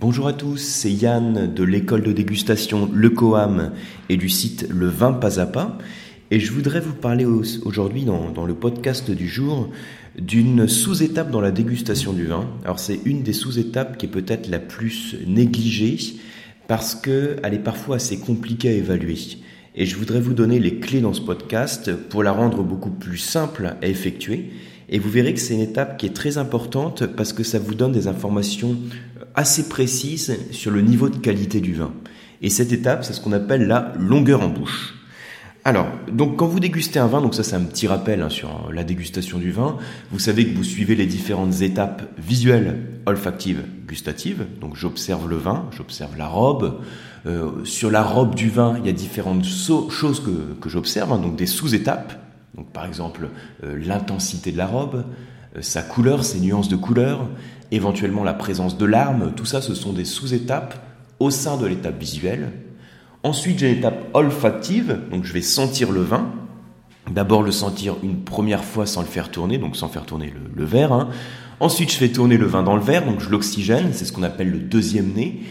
Bonjour à tous, c'est Yann de l'école de dégustation Le Coam et du site Le Vin Pas à Pas. Et je voudrais vous parler aujourd'hui dans, le podcast du jour d'une sous-étape dans la dégustation du vin. Alors c'est une des sous-étapes qui est peut-être la plus négligée parce qu'elle est parfois assez compliquée à évaluer. Et je voudrais vous donner les clés dans ce podcast pour la rendre beaucoup plus simple à effectuer. Et vous verrez que c'est une étape qui est très importante parce que ça vous donne des informations assez précises sur le niveau de qualité du vin. Et cette étape, c'est ce qu'on appelle la longueur en bouche. Alors, donc quand vous dégustez un vin, donc ça c'est un petit rappel hein, sur la dégustation du vin, vous savez que vous suivez les différentes étapes visuelles, olfactives, gustatives. Donc j'observe le vin, j'observe la robe. Euh, sur la robe du vin, il y a différentes choses que, j'observe, hein, donc des sous-étapes. Donc par exemple euh, l'intensité de la robe, euh, sa couleur, ses nuances de couleur, éventuellement la présence de larmes, tout ça ce sont des sous-étapes au sein de l'étape visuelle. Ensuite j'ai l'étape olfactive, donc je vais sentir le vin. D'abord le sentir une première fois sans le faire tourner, donc sans faire tourner le, verre. Hein. Ensuite je fais tourner le vin dans le verre, donc je l'oxygène, c'est ce qu'on appelle le deuxième nez.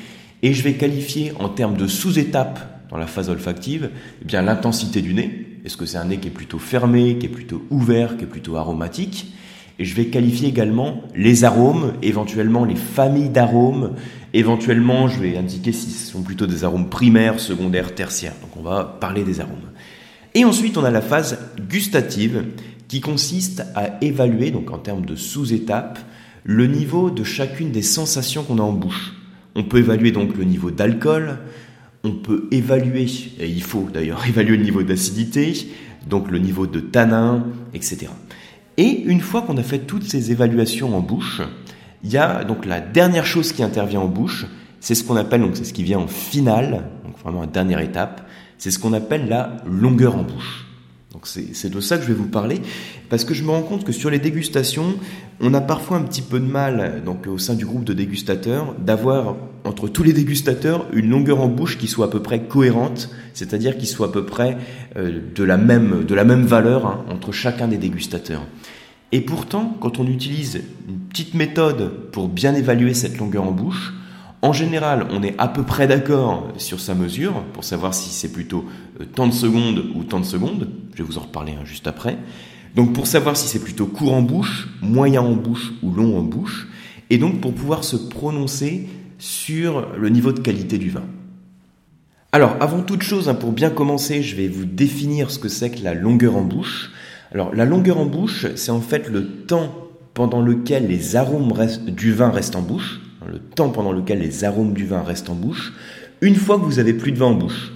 Et je vais qualifier en termes de sous-étapes dans la phase olfactive, eh bien l'intensité du nez. Est-ce que c'est un nez qui est plutôt fermé, qui est plutôt ouvert, qui est plutôt aromatique? Et je vais qualifier également les arômes, éventuellement les familles d'arômes. Éventuellement, je vais indiquer si ce sont plutôt des arômes primaires, secondaires, tertiaires. Donc on va parler des arômes. Et ensuite, on a la phase gustative qui consiste à évaluer, donc en termes de sous-étapes, le niveau de chacune des sensations qu'on a en bouche. On peut évaluer donc le niveau d'alcool, on peut évaluer, et il faut d'ailleurs évaluer le niveau d'acidité, donc le niveau de tanin, etc. Et une fois qu'on a fait toutes ces évaluations en bouche, il y a donc la dernière chose qui intervient en bouche, c'est ce qu'on appelle, donc c'est ce qui vient en finale, donc vraiment la dernière étape, c'est ce qu'on appelle la longueur en bouche. Donc c'est de ça que je vais vous parler, parce que je me rends compte que sur les dégustations, on a parfois un petit peu de mal, donc au sein du groupe de dégustateurs, d'avoir entre tous les dégustateurs une longueur en bouche qui soit à peu près cohérente, c'est-à-dire qui soit à peu près euh, de, la même, de la même valeur hein, entre chacun des dégustateurs. Et pourtant, quand on utilise une petite méthode pour bien évaluer cette longueur en bouche, en général, on est à peu près d'accord sur sa mesure pour savoir si c'est plutôt euh, tant de secondes ou tant de secondes. Je vais vous en reparler hein, juste après. Donc pour savoir si c'est plutôt court en bouche, moyen en bouche ou long en bouche, et donc pour pouvoir se prononcer sur le niveau de qualité du vin. Alors avant toute chose, hein, pour bien commencer, je vais vous définir ce que c'est que la longueur en bouche. Alors la longueur en bouche, c'est en fait le temps pendant lequel les arômes du vin restent en bouche le temps pendant lequel les arômes du vin restent en bouche, une fois que vous avez plus de vin en bouche.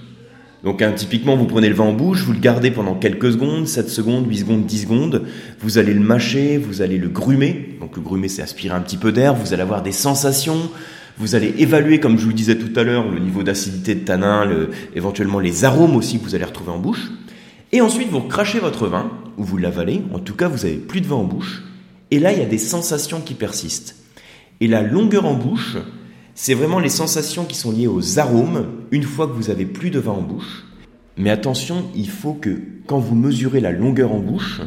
Donc hein, typiquement, vous prenez le vin en bouche, vous le gardez pendant quelques secondes, 7 secondes, 8 secondes, 10 secondes, vous allez le mâcher, vous allez le grumer, donc le grumer c'est aspirer un petit peu d'air, vous allez avoir des sensations, vous allez évaluer, comme je vous disais tout à l'heure, le niveau d'acidité de tanin, éventuellement les arômes aussi que vous allez retrouver en bouche. Et ensuite, vous crachez votre vin, ou vous l'avalez, en tout cas vous avez plus de vin en bouche, et là il y a des sensations qui persistent. Et la longueur en bouche, c'est vraiment les sensations qui sont liées aux arômes une fois que vous avez plus de vin en bouche. Mais attention, il faut que quand vous mesurez la longueur en bouche,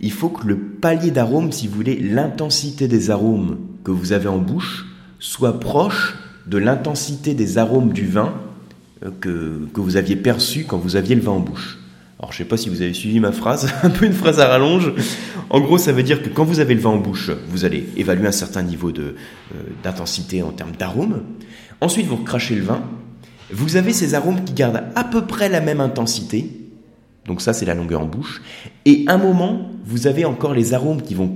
il faut que le palier d'arômes, si vous voulez, l'intensité des arômes que vous avez en bouche, soit proche de l'intensité des arômes du vin euh, que, que vous aviez perçu quand vous aviez le vin en bouche. Alors je sais pas si vous avez suivi ma phrase, un peu une phrase à rallonge. En gros, ça veut dire que quand vous avez le vin en bouche, vous allez évaluer un certain niveau de, euh, d'intensité en termes d'arôme. Ensuite, vous recrachez le vin. Vous avez ces arômes qui gardent à peu près la même intensité. Donc ça, c'est la longueur en bouche. Et un moment, vous avez encore les arômes qui vont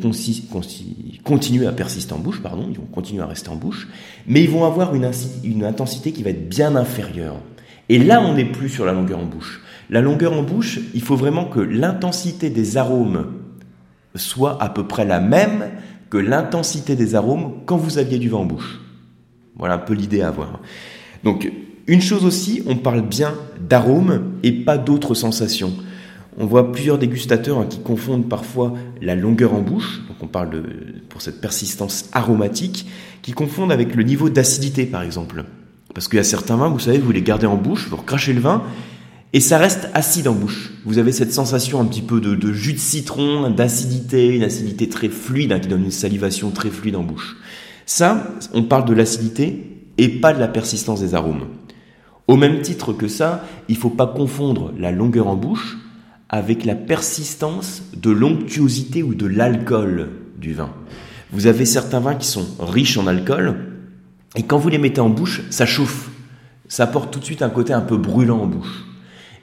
continuer à persister en bouche, pardon, ils vont continuer à rester en bouche, mais ils vont avoir une intensité qui va être bien inférieure. Et là, on n'est plus sur la longueur en bouche. La longueur en bouche, il faut vraiment que l'intensité des arômes soit à peu près la même que l'intensité des arômes quand vous aviez du vin en bouche. Voilà un peu l'idée à avoir. Donc, une chose aussi, on parle bien d'arômes et pas d'autres sensations. On voit plusieurs dégustateurs hein, qui confondent parfois la longueur en bouche, donc on parle pour cette persistance aromatique, qui confondent avec le niveau d'acidité par exemple. Parce qu'il y a certains vins, vous savez, vous les gardez en bouche, vous recrachez le vin, et ça reste acide en bouche. Vous avez cette sensation un petit peu de, jus de citron, d'acidité, une acidité très fluide hein, qui donne une salivation très fluide en bouche. Ça, on parle de l'acidité et pas de la persistance des arômes. Au même titre que ça, il ne faut pas confondre la longueur en bouche avec la persistance de l'onctuosité ou de l'alcool du vin. Vous avez certains vins qui sont riches en alcool, et quand vous les mettez en bouche, ça chauffe. Ça apporte tout de suite un côté un peu brûlant en bouche.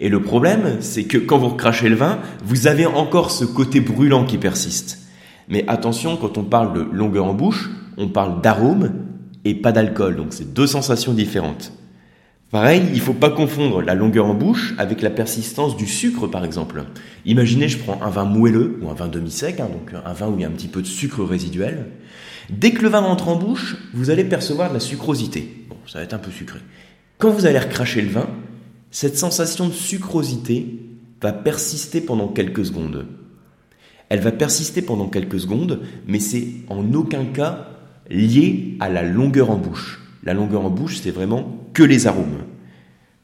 Et le problème, c'est que quand vous recrachez le vin, vous avez encore ce côté brûlant qui persiste. Mais attention, quand on parle de longueur en bouche, on parle d'arôme et pas d'alcool, donc c'est deux sensations différentes. Pareil, il ne faut pas confondre la longueur en bouche avec la persistance du sucre, par exemple. Imaginez, je prends un vin moelleux ou un vin demi-sec, hein, donc un vin où il y a un petit peu de sucre résiduel. Dès que le vin rentre en bouche, vous allez percevoir de la sucrosité. Bon, ça va être un peu sucré. Quand vous allez recracher le vin, cette sensation de sucrosité va persister pendant quelques secondes. Elle va persister pendant quelques secondes, mais c'est en aucun cas lié à la longueur en bouche. La longueur en bouche, c'est vraiment que les arômes.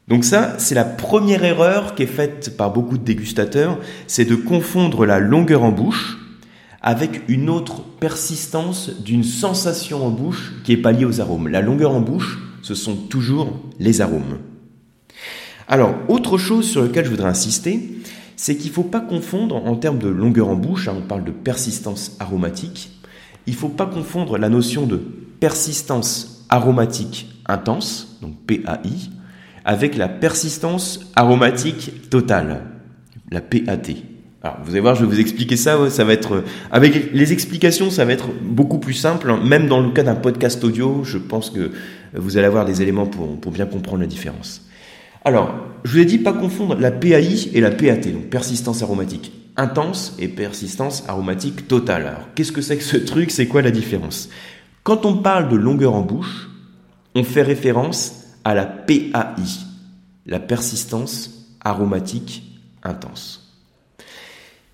Donc ça, c'est la première erreur qui est faite par beaucoup de dégustateurs, c'est de confondre la longueur en bouche avec une autre persistance d'une sensation en bouche qui n'est pas liée aux arômes. La longueur en bouche, ce sont toujours les arômes. Alors, autre chose sur laquelle je voudrais insister, c'est qu'il ne faut pas confondre en termes de longueur en bouche, hein, on parle de persistance aromatique, il ne faut pas confondre la notion de persistance aromatique intense, donc PAI, avec la persistance aromatique totale, la PAT. Alors, vous allez voir, je vais vous expliquer ça. Ça va être avec les explications, ça va être beaucoup plus simple. Même dans le cas d'un podcast audio, je pense que vous allez avoir des éléments pour, pour bien comprendre la différence. Alors, je vous ai dit pas confondre la PAI et la PAT, donc persistance aromatique intense et persistance aromatique totale. Alors, qu'est-ce que c'est que ce truc? C'est quoi la différence? Quand on parle de longueur en bouche, on fait référence à la PAI, la persistance aromatique intense.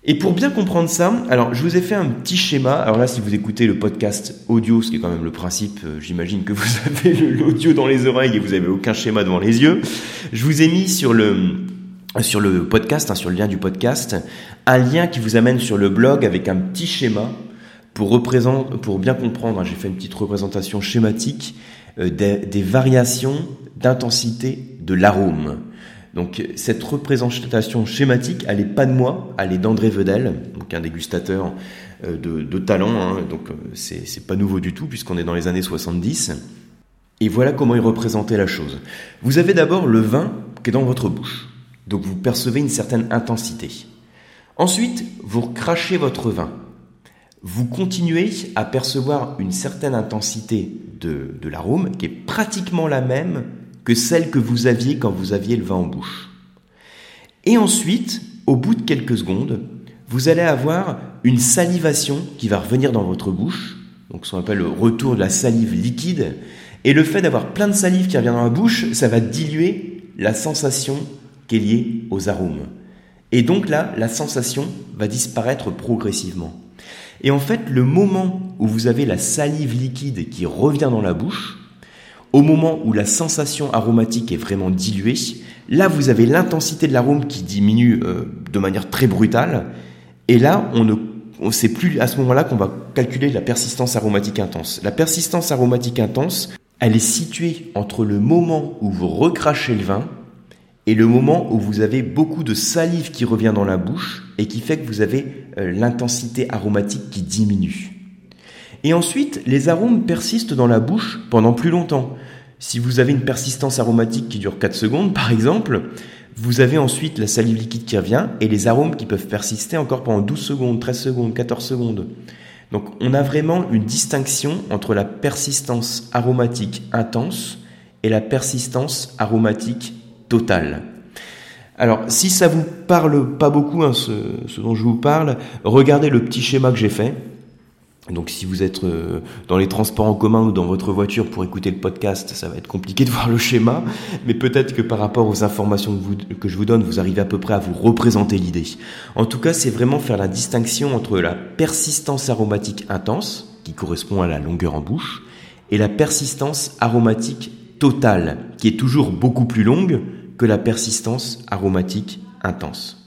Et pour bien comprendre ça, alors je vous ai fait un petit schéma. Alors là, si vous écoutez le podcast audio, ce qui est quand même le principe, euh, j'imagine que vous avez l'audio dans les oreilles et vous avez aucun schéma devant les yeux. Je vous ai mis sur le sur le podcast, hein, sur le lien du podcast, un lien qui vous amène sur le blog avec un petit schéma pour pour bien comprendre. Hein, j'ai fait une petite représentation schématique euh, des, variations d'intensité de l'arôme. Donc cette représentation schématique, elle n'est pas de moi, elle est d'André Vedel, donc un dégustateur euh, de, talent. Hein, donc euh, c'est pas nouveau du tout puisqu'on est dans les années 70. Et voilà comment il représentait la chose. Vous avez d'abord le vin qui est dans votre bouche. Donc vous percevez une certaine intensité. Ensuite, vous crachez votre vin vous continuez à percevoir une certaine intensité de, l'arôme qui est pratiquement la même que celle que vous aviez quand vous aviez le vin en bouche. Et ensuite, au bout de quelques secondes, vous allez avoir une salivation qui va revenir dans votre bouche, donc ce qu'on appelle le retour de la salive liquide. Et le fait d'avoir plein de salive qui revient dans la bouche, ça va diluer la sensation qui est liée aux arômes. Et donc là, la sensation va disparaître progressivement. Et en fait, le moment où vous avez la salive liquide qui revient dans la bouche, au moment où la sensation aromatique est vraiment diluée, là vous avez l'intensité de l'arôme qui diminue euh, de manière très brutale. Et là, on ne c'est plus à ce moment-là qu'on va calculer la persistance aromatique intense. La persistance aromatique intense, elle est située entre le moment où vous recrachez le vin et le moment où vous avez beaucoup de salive qui revient dans la bouche et qui fait que vous avez euh, l'intensité aromatique qui diminue. Et ensuite, les arômes persistent dans la bouche pendant plus longtemps. Si vous avez une persistance aromatique qui dure 4 secondes, par exemple, vous avez ensuite la salive liquide qui revient et les arômes qui peuvent persister encore pendant 12 secondes, 13 secondes, 14 secondes. Donc on a vraiment une distinction entre la persistance aromatique intense et la persistance aromatique totale. Alors, si ça vous parle pas beaucoup, hein, ce, dont je vous parle, regardez le petit schéma que j'ai fait. Donc, si vous êtes euh, dans les transports en commun ou dans votre voiture pour écouter le podcast, ça va être compliqué de voir le schéma, mais peut-être que par rapport aux informations que, je vous donne, vous arrivez à peu près à vous représenter l'idée. En tout cas, c'est vraiment faire la distinction entre la persistance aromatique intense, qui correspond à la longueur en bouche, et la persistance aromatique totale, qui est toujours beaucoup plus longue que la persistance aromatique intense.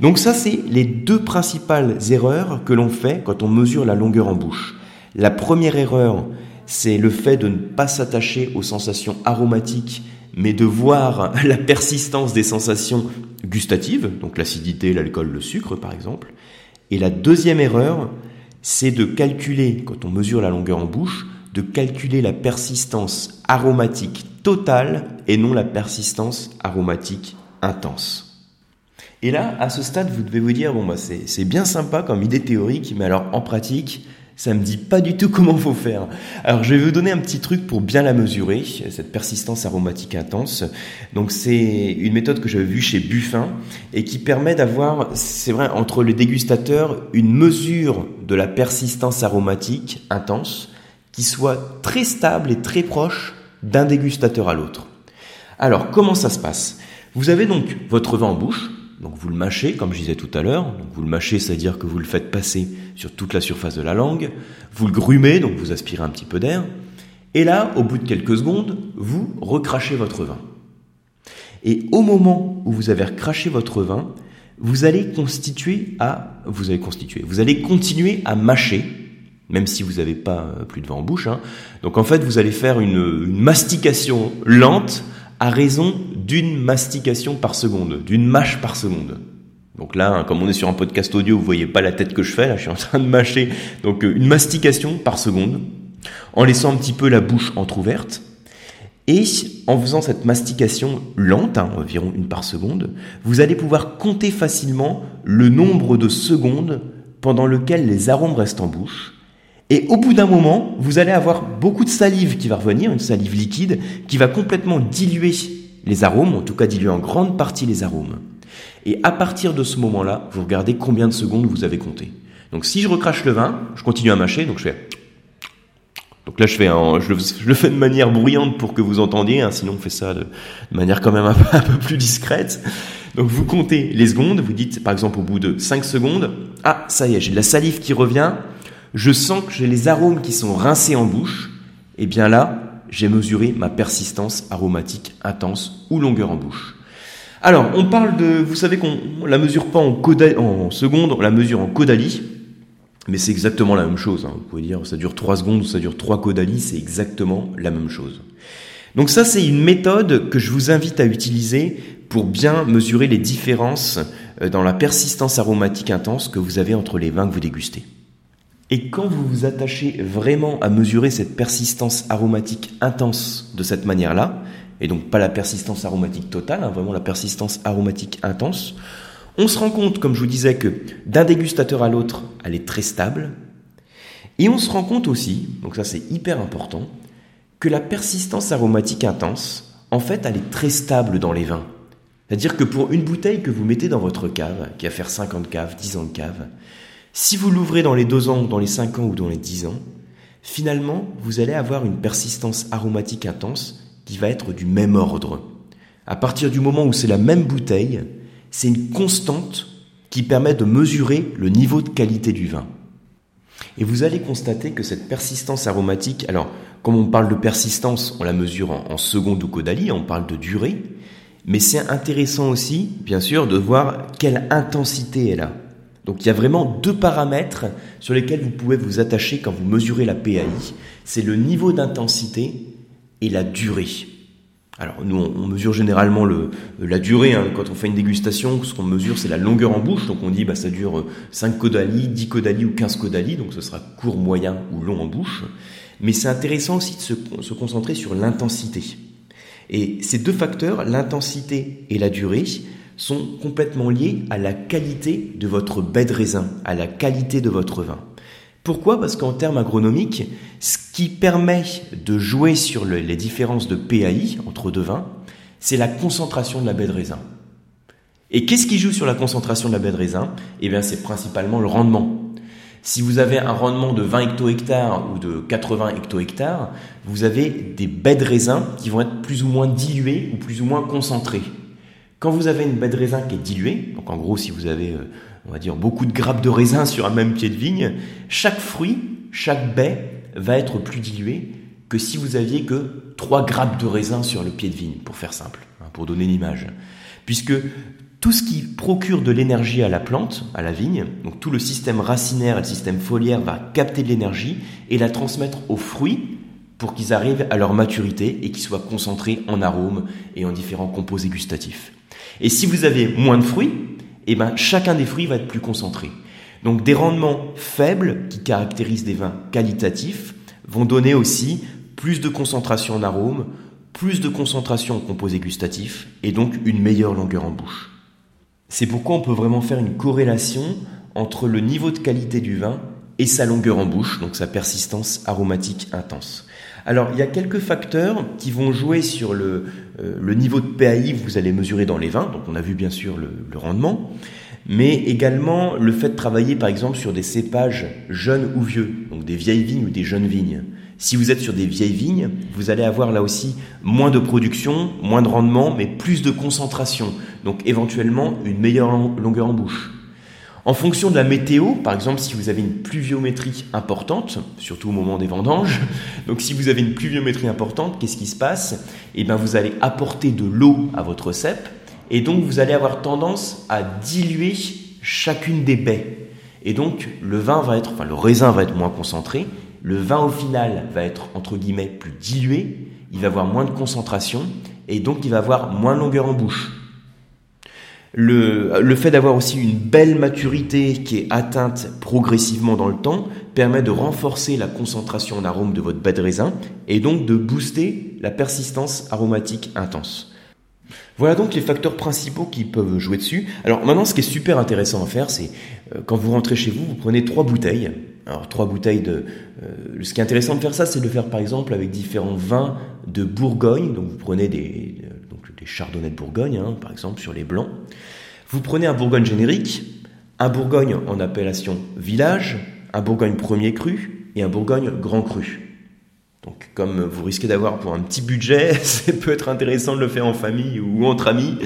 Donc ça, c'est les deux principales erreurs que l'on fait quand on mesure la longueur en bouche. La première erreur, c'est le fait de ne pas s'attacher aux sensations aromatiques, mais de voir la persistance des sensations gustatives, donc l'acidité, l'alcool, le sucre par exemple. Et la deuxième erreur, c'est de calculer, quand on mesure la longueur en bouche, de calculer la persistance aromatique totale et non la persistance aromatique intense. Et là, à ce stade, vous devez vous dire, bon, bah, c'est bien sympa comme idée théorique, mais alors en pratique, ça me dit pas du tout comment faut faire. Alors je vais vous donner un petit truc pour bien la mesurer, cette persistance aromatique intense. Donc c'est une méthode que j'avais vue chez Buffin et qui permet d'avoir, c'est vrai, entre les dégustateurs, une mesure de la persistance aromatique intense qui soit très stable et très proche d'un dégustateur à l'autre. Alors comment ça se passe? Vous avez donc votre vin en bouche, donc vous le mâchez, comme je disais tout à l'heure. Vous le mâchez, c'est-à-dire que vous le faites passer sur toute la surface de la langue. Vous le grumez, donc vous aspirez un petit peu d'air. Et là, au bout de quelques secondes, vous recrachez votre vin. Et au moment où vous avez recraché votre vin, vous allez constituer à, vous allez constituer, vous allez continuer à mâcher, même si vous n'avez pas euh, plus de vin en bouche. Hein. Donc en fait, vous allez faire une mastication lente à raison d'une mastication par seconde, d'une mâche par seconde. Donc là, hein, comme on est sur un podcast audio, vous voyez pas la tête que je fais, là je suis en train de mâcher. Donc euh, une mastication par seconde, en laissant un petit peu la bouche entr'ouverte. Et en faisant cette mastication lente, hein, environ une par seconde, vous allez pouvoir compter facilement le nombre de secondes pendant lequel les arômes restent en bouche et au bout d'un moment, vous allez avoir beaucoup de salive qui va revenir, une salive liquide, qui va complètement diluer les arômes, en tout cas diluer en grande partie les arômes. Et à partir de ce moment-là, vous regardez combien de secondes vous avez compté. Donc si je recrache le vin, je continue à mâcher, donc je fais... Donc là, je, fais le, fais de manière bruyante pour que vous entendiez, hein, sinon on fait ça de, manière quand même un peu, un peu, plus discrète. Donc vous comptez les secondes, vous dites par exemple au bout de 5 secondes, ah ça y est, j'ai de la salive qui revient, je sens que j'ai les arômes qui sont rincés en bouche, et bien là, j'ai mesuré ma persistance aromatique intense ou longueur en bouche. Alors, on parle de, vous savez qu'on la mesure pas en, secondes, on la mesure en caudali, mais c'est exactement la même chose. Hein. Vous pouvez dire ça dure 3 secondes ou ça dure 3 caudali, c'est exactement la même chose. Donc ça, c'est une méthode que je vous invite à utiliser pour bien mesurer les différences euh, dans la persistance aromatique intense que vous avez entre les vins que vous dégustez. Et quand vous vous attachez vraiment à mesurer cette persistance aromatique intense de cette manière-là, et donc pas la persistance aromatique totale, hein, vraiment la persistance aromatique intense, on se rend compte, comme je vous disais, que d'un dégustateur à l'autre, elle est très stable. Et on se rend compte aussi, donc ça c'est hyper important, que la persistance aromatique intense, en fait, elle est très stable dans les vins. C'est-à-dire que pour une bouteille que vous mettez dans votre cave, qui va faire 50 caves, 10 ans de cave, si vous l'ouvrez dans les 2 ans, dans les 5 ans ou dans les 10 ans, finalement, vous allez avoir une persistance aromatique intense qui va être du même ordre. À partir du moment où c'est la même bouteille, c'est une constante qui permet de mesurer le niveau de qualité du vin. Et vous allez constater que cette persistance aromatique, alors comme on parle de persistance, on la mesure en, en secondes ou caudali, on parle de durée, mais c'est intéressant aussi, bien sûr, de voir quelle intensité elle a. Donc il y a vraiment deux paramètres sur lesquels vous pouvez vous attacher quand vous mesurez la PAI. C'est le niveau d'intensité et la durée. Alors nous, on mesure généralement le, la durée. Hein. Quand on fait une dégustation, ce qu'on mesure, c'est la longueur en bouche. Donc on dit, bah, ça dure 5 caudali, 10 caudali ou 15 caudali. Donc ce sera court, moyen ou long en bouche. Mais c'est intéressant aussi de se concentrer sur l'intensité. Et ces deux facteurs, l'intensité et la durée, sont complètement liés à la qualité de votre baie de raisin, à la qualité de votre vin. Pourquoi? Parce qu'en termes agronomiques, ce qui permet de jouer sur les différences de PAI entre deux vins, c'est la concentration de la baie de raisin. Et qu'est-ce qui joue sur la concentration de la baie de raisin? Eh bien, c'est principalement le rendement. Si vous avez un rendement de 20 hecto-hectares ou de 80 hecto-hectares, vous avez des baies de raisin qui vont être plus ou moins diluées ou plus ou moins concentrées. Quand vous avez une baie de raisin qui est diluée, donc en gros si vous avez, euh, on va dire, beaucoup de grappes de raisin sur un même pied de vigne, chaque fruit, chaque baie va être plus diluée que si vous aviez que trois grappes de raisin sur le pied de vigne, pour faire simple, hein, pour donner l'image. Puisque tout ce qui procure de l'énergie à la plante, à la vigne, donc tout le système racinaire et le système foliaire va capter de l'énergie et la transmettre aux fruits pour qu'ils arrivent à leur maturité et qu'ils soient concentrés en arômes et en différents composés gustatifs. Et si vous avez moins de fruits, eh ben, chacun des fruits va être plus concentré. Donc des rendements faibles qui caractérisent des vins qualitatifs vont donner aussi plus de concentration en arômes, plus de concentration en composés gustatifs et donc une meilleure longueur en bouche. C'est pourquoi on peut vraiment faire une corrélation entre le niveau de qualité du vin et sa longueur en bouche, donc sa persistance aromatique intense. Alors, il y a quelques facteurs qui vont jouer sur le, euh, niveau de PAI que vous allez mesurer dans les vins. Donc, on a vu bien sûr le, le, rendement, mais également le fait de travailler par exemple sur des cépages jeunes ou vieux, donc des vieilles vignes ou des jeunes vignes. Si vous êtes sur des vieilles vignes, vous allez avoir là aussi moins de production, moins de rendement, mais plus de concentration. Donc éventuellement une meilleure longueur en bouche. En fonction de la météo, par exemple si vous avez une pluviométrie importante, surtout au moment des vendanges, donc si vous avez une pluviométrie importante, qu'est-ce qui se passe? Eh bien vous allez apporter de l'eau à votre cep et donc vous allez avoir tendance à diluer chacune des baies. Et donc le vin va être, enfin le raisin va être moins concentré le vin au final va être entre guillemets plus dilué, il va avoir moins de concentration et donc il va avoir moins de longueur en bouche. Le, fait d'avoir aussi une belle maturité qui est atteinte progressivement dans le temps permet de renforcer la concentration en arôme de votre baie de raisin et donc de booster la persistance aromatique intense. Voilà donc les facteurs principaux qui peuvent jouer dessus. Alors maintenant, ce qui est super intéressant à faire, c'est euh, quand vous rentrez chez vous, vous prenez trois bouteilles. Alors trois bouteilles de... Euh, ce qui est intéressant de faire ça, c'est de le faire par exemple avec différents vins de Bourgogne. Donc vous prenez des, des chardonnays de Bourgogne, hein, par exemple, sur les blancs. Vous prenez un Bourgogne générique, un Bourgogne en appellation village, un Bourgogne premier cru et un Bourgogne grand cru. Donc, comme vous risquez d'avoir pour un petit budget, ça peut être intéressant de le faire en famille ou entre amis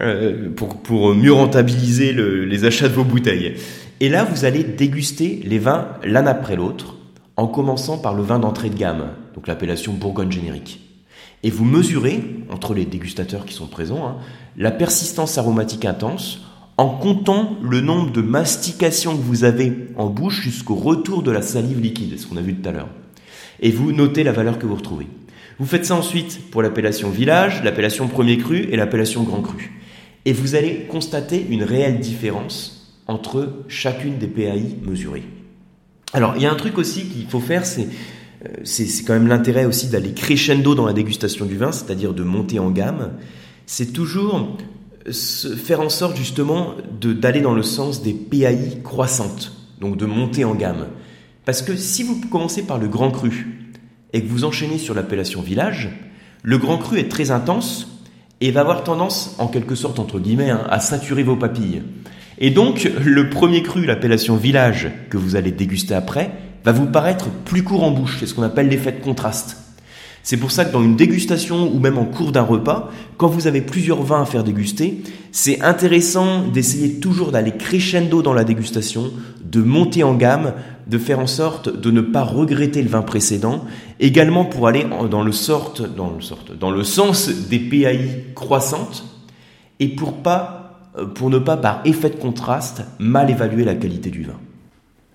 euh, pour, mieux rentabiliser les achats de vos bouteilles. Et là, vous allez déguster les vins l'un après l'autre, en commençant par le vin d'entrée de gamme, donc l'appellation Bourgogne générique. Et vous mesurez, entre les dégustateurs qui sont présents, hein, la persistance aromatique intense en comptant le nombre de mastications que vous avez en bouche jusqu'au retour de la salive liquide, ce qu'on a vu tout à l'heure et vous notez la valeur que vous retrouvez. Vous faites ça ensuite pour l'appellation village, l'appellation premier cru et l'appellation grand cru. Et vous allez constater une réelle différence entre chacune des PAI mesurées. Alors, il y a un truc aussi qu'il faut faire, c'est c'est quand même l'intérêt aussi d'aller crescendo dans la dégustation du vin, c'est-à-dire de monter en gamme. C'est toujours faire en sorte justement d'aller dans le sens des PAI croissantes, donc de monter en gamme. Parce que si vous commencez par le grand cru et que vous enchaînez sur l'appellation village, le grand cru est très intense et va avoir tendance, en quelque sorte, entre guillemets, hein, à saturer vos papilles. Et donc, le premier cru, l'appellation village, que vous allez déguster après, va vous paraître plus court en bouche. C'est ce qu'on appelle l'effet de contraste. C'est pour ça que dans une dégustation ou même en cours d'un repas, quand vous avez plusieurs vins à faire déguster, c'est intéressant d'essayer toujours d'aller crescendo dans la dégustation, de monter en gamme, de faire en sorte de ne pas regretter le vin précédent, également pour aller dans le, dans le, dans le sens des PAI croissantes et pour, pas, euh, pour ne pas par effet de contraste mal évaluer la qualité du vin.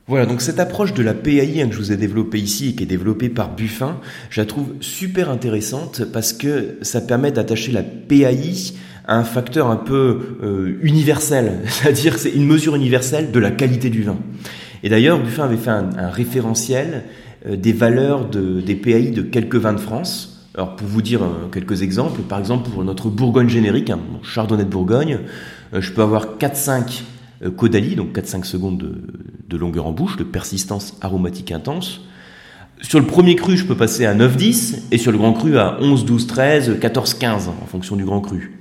Voilà, donc cette approche de la PAI que je vous ai développée ici et qui est développée par Buffin, je la trouve super intéressante parce que ça permet d'attacher la PAI à un facteur un peu euh, universel, c'est-à-dire c'est une mesure universelle de la qualité du vin. Et d'ailleurs, Buffin avait fait un, référentiel euh, des valeurs de, des PAI de quelques vins de France. Alors pour vous dire euh, quelques exemples, par exemple pour notre Bourgogne générique, hein, Chardonnay de Bourgogne, je peux avoir 4-5 Caudalie, donc 4-5 secondes de, de longueur en bouche, de persistance aromatique intense. Sur le premier cru, je peux passer à 9-10, et sur le grand cru à 11, 12, 13, 14, 15, en fonction du grand cru.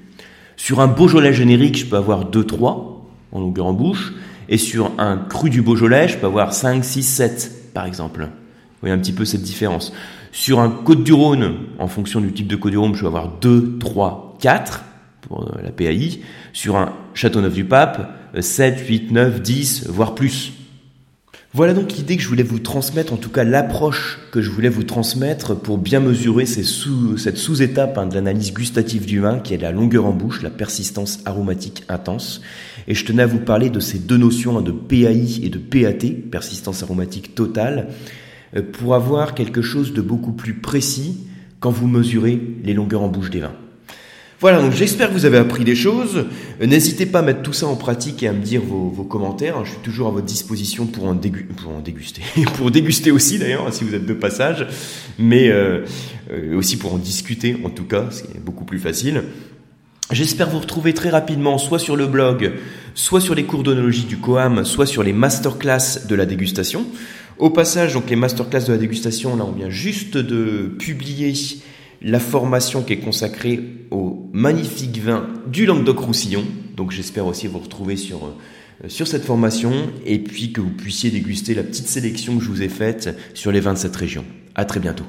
Sur un Beaujolais générique, je peux avoir 2-3 en longueur en bouche, et sur un cru du Beaujolais, je peux avoir 5, 6, 7, par exemple. Vous voyez un petit peu cette différence. Sur un Côte du Rhône, en fonction du type de Côte du Rhône, je peux avoir 2, 3, 4 pour la PAI. Sur un Châteauneuf du Pape, 7, 8, 9, 10, voire plus. Voilà donc l'idée que je voulais vous transmettre, en tout cas l'approche que je voulais vous transmettre pour bien mesurer cette sous-étape hein, de l'analyse gustative du vin qui est la longueur en bouche, la persistance aromatique intense. Et je tenais à vous parler de ces deux notions hein, de PAI et de PAT, persistance aromatique totale, euh, pour avoir quelque chose de beaucoup plus précis quand vous mesurez les longueurs en bouche des vins. Voilà, donc j'espère que vous avez appris des choses. Euh, n'hésitez pas à mettre tout ça en pratique et à me dire vos, commentaires. Je suis toujours à votre disposition pour en, déguster. pour déguster aussi d'ailleurs, si vous êtes de passage. Mais euh, euh, aussi pour en discuter en tout cas, c'est beaucoup plus facile. J'espère vous retrouver très rapidement, soit sur le blog, soit sur les cours d'onologie du COAM, soit sur les masterclass de la dégustation. Au passage, donc les masterclass de la dégustation, là on vient juste de publier la formation qui est consacrée au magnifique vin du Languedoc-Roussillon. Donc j'espère aussi vous retrouver sur, euh, sur cette formation et puis que vous puissiez déguster la petite sélection que je vous ai faite sur les 27 régions. À très bientôt.